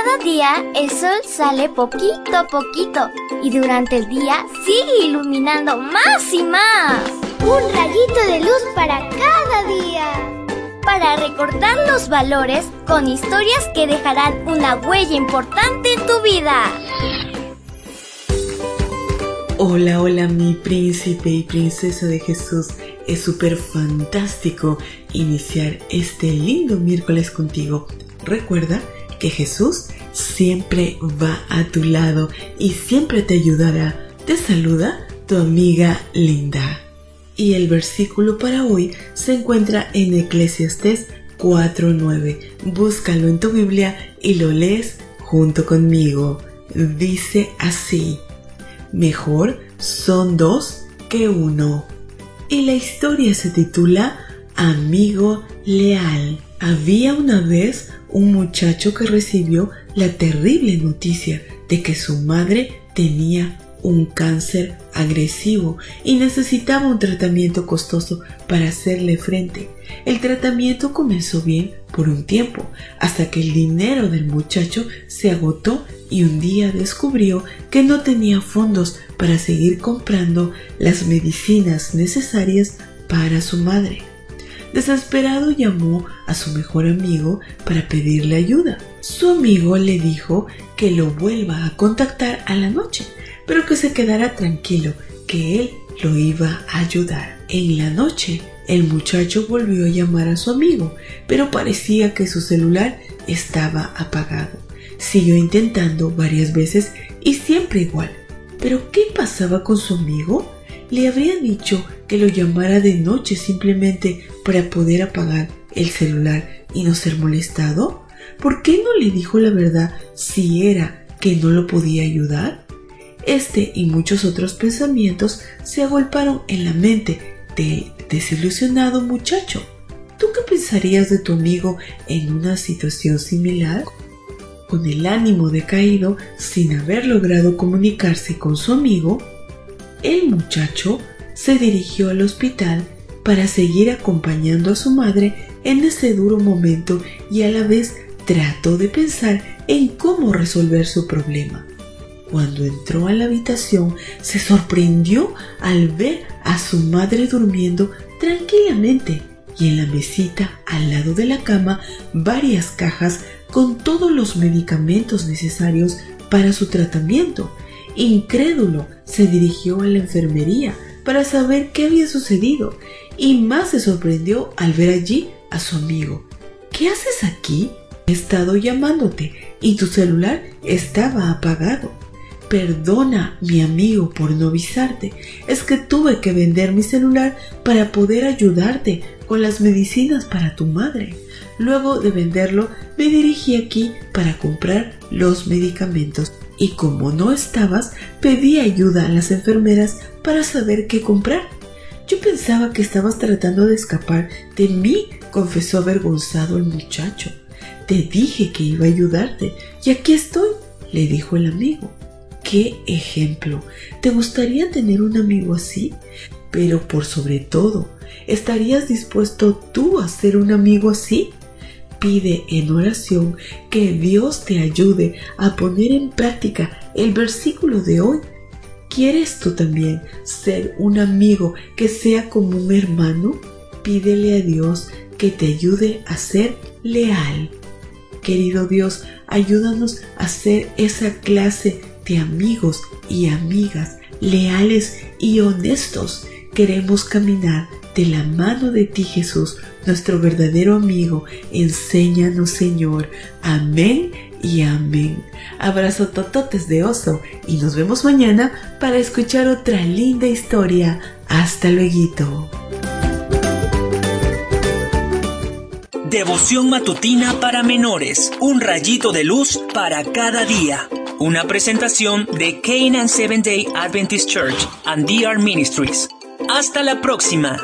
Cada día el sol sale poquito a poquito y durante el día sigue iluminando más y más. Un rayito de luz para cada día. Para recordar los valores con historias que dejarán una huella importante en tu vida. Hola, hola mi príncipe y princesa de Jesús. Es súper fantástico iniciar este lindo miércoles contigo. Recuerda que Jesús siempre va a tu lado y siempre te ayudará. Te saluda tu amiga Linda. Y el versículo para hoy se encuentra en Eclesiastes 4.9. Búscalo en tu Biblia y lo lees junto conmigo. Dice así, mejor son dos que uno. Y la historia se titula Amigo Leal. Había una vez un muchacho que recibió la terrible noticia de que su madre tenía un cáncer agresivo y necesitaba un tratamiento costoso para hacerle frente. El tratamiento comenzó bien por un tiempo, hasta que el dinero del muchacho se agotó y un día descubrió que no tenía fondos para seguir comprando las medicinas necesarias para su madre. Desesperado llamó a su mejor amigo para pedirle ayuda. Su amigo le dijo que lo vuelva a contactar a la noche, pero que se quedara tranquilo, que él lo iba a ayudar. En la noche, el muchacho volvió a llamar a su amigo, pero parecía que su celular estaba apagado. Siguió intentando varias veces y siempre igual. ¿Pero qué pasaba con su amigo? ¿Le habría dicho que lo llamara de noche simplemente para poder apagar el celular y no ser molestado? ¿Por qué no le dijo la verdad si era que no lo podía ayudar? Este y muchos otros pensamientos se agolparon en la mente del desilusionado muchacho. ¿Tú qué pensarías de tu amigo en una situación similar? Con el ánimo decaído, sin haber logrado comunicarse con su amigo, el muchacho se dirigió al hospital para seguir acompañando a su madre en ese duro momento y a la vez trató de pensar en cómo resolver su problema. Cuando entró a la habitación se sorprendió al ver a su madre durmiendo tranquilamente y en la mesita al lado de la cama varias cajas con todos los medicamentos necesarios para su tratamiento. Incrédulo, se dirigió a la enfermería para saber qué había sucedido y más se sorprendió al ver allí a su amigo. ¿Qué haces aquí? He estado llamándote y tu celular estaba apagado. Perdona, mi amigo, por no avisarte. Es que tuve que vender mi celular para poder ayudarte con las medicinas para tu madre. Luego de venderlo, me dirigí aquí para comprar los medicamentos. Y como no estabas, pedí ayuda a las enfermeras para saber qué comprar. Yo pensaba que estabas tratando de escapar de mí, confesó avergonzado el muchacho. Te dije que iba a ayudarte y aquí estoy, le dijo el amigo. ¡Qué ejemplo! ¿Te gustaría tener un amigo así? Pero por sobre todo, ¿estarías dispuesto tú a ser un amigo así? Pide en oración que Dios te ayude a poner en práctica el versículo de hoy ¿Quieres tú también ser un amigo que sea como un hermano? Pídele a Dios que te ayude a ser leal. Querido Dios, ayúdanos a ser esa clase de amigos y amigas leales y honestos. Queremos caminar de la mano de ti, Jesús, nuestro verdadero amigo. Enséñanos, Señor. Amén y amén. Abrazo tototes de oso y nos vemos mañana para escuchar otra linda historia. Hasta luego. Devoción matutina para menores. Un rayito de luz para cada día. Una presentación de Canaan Seventh Day Adventist Church and DR Ministries. Hasta la próxima.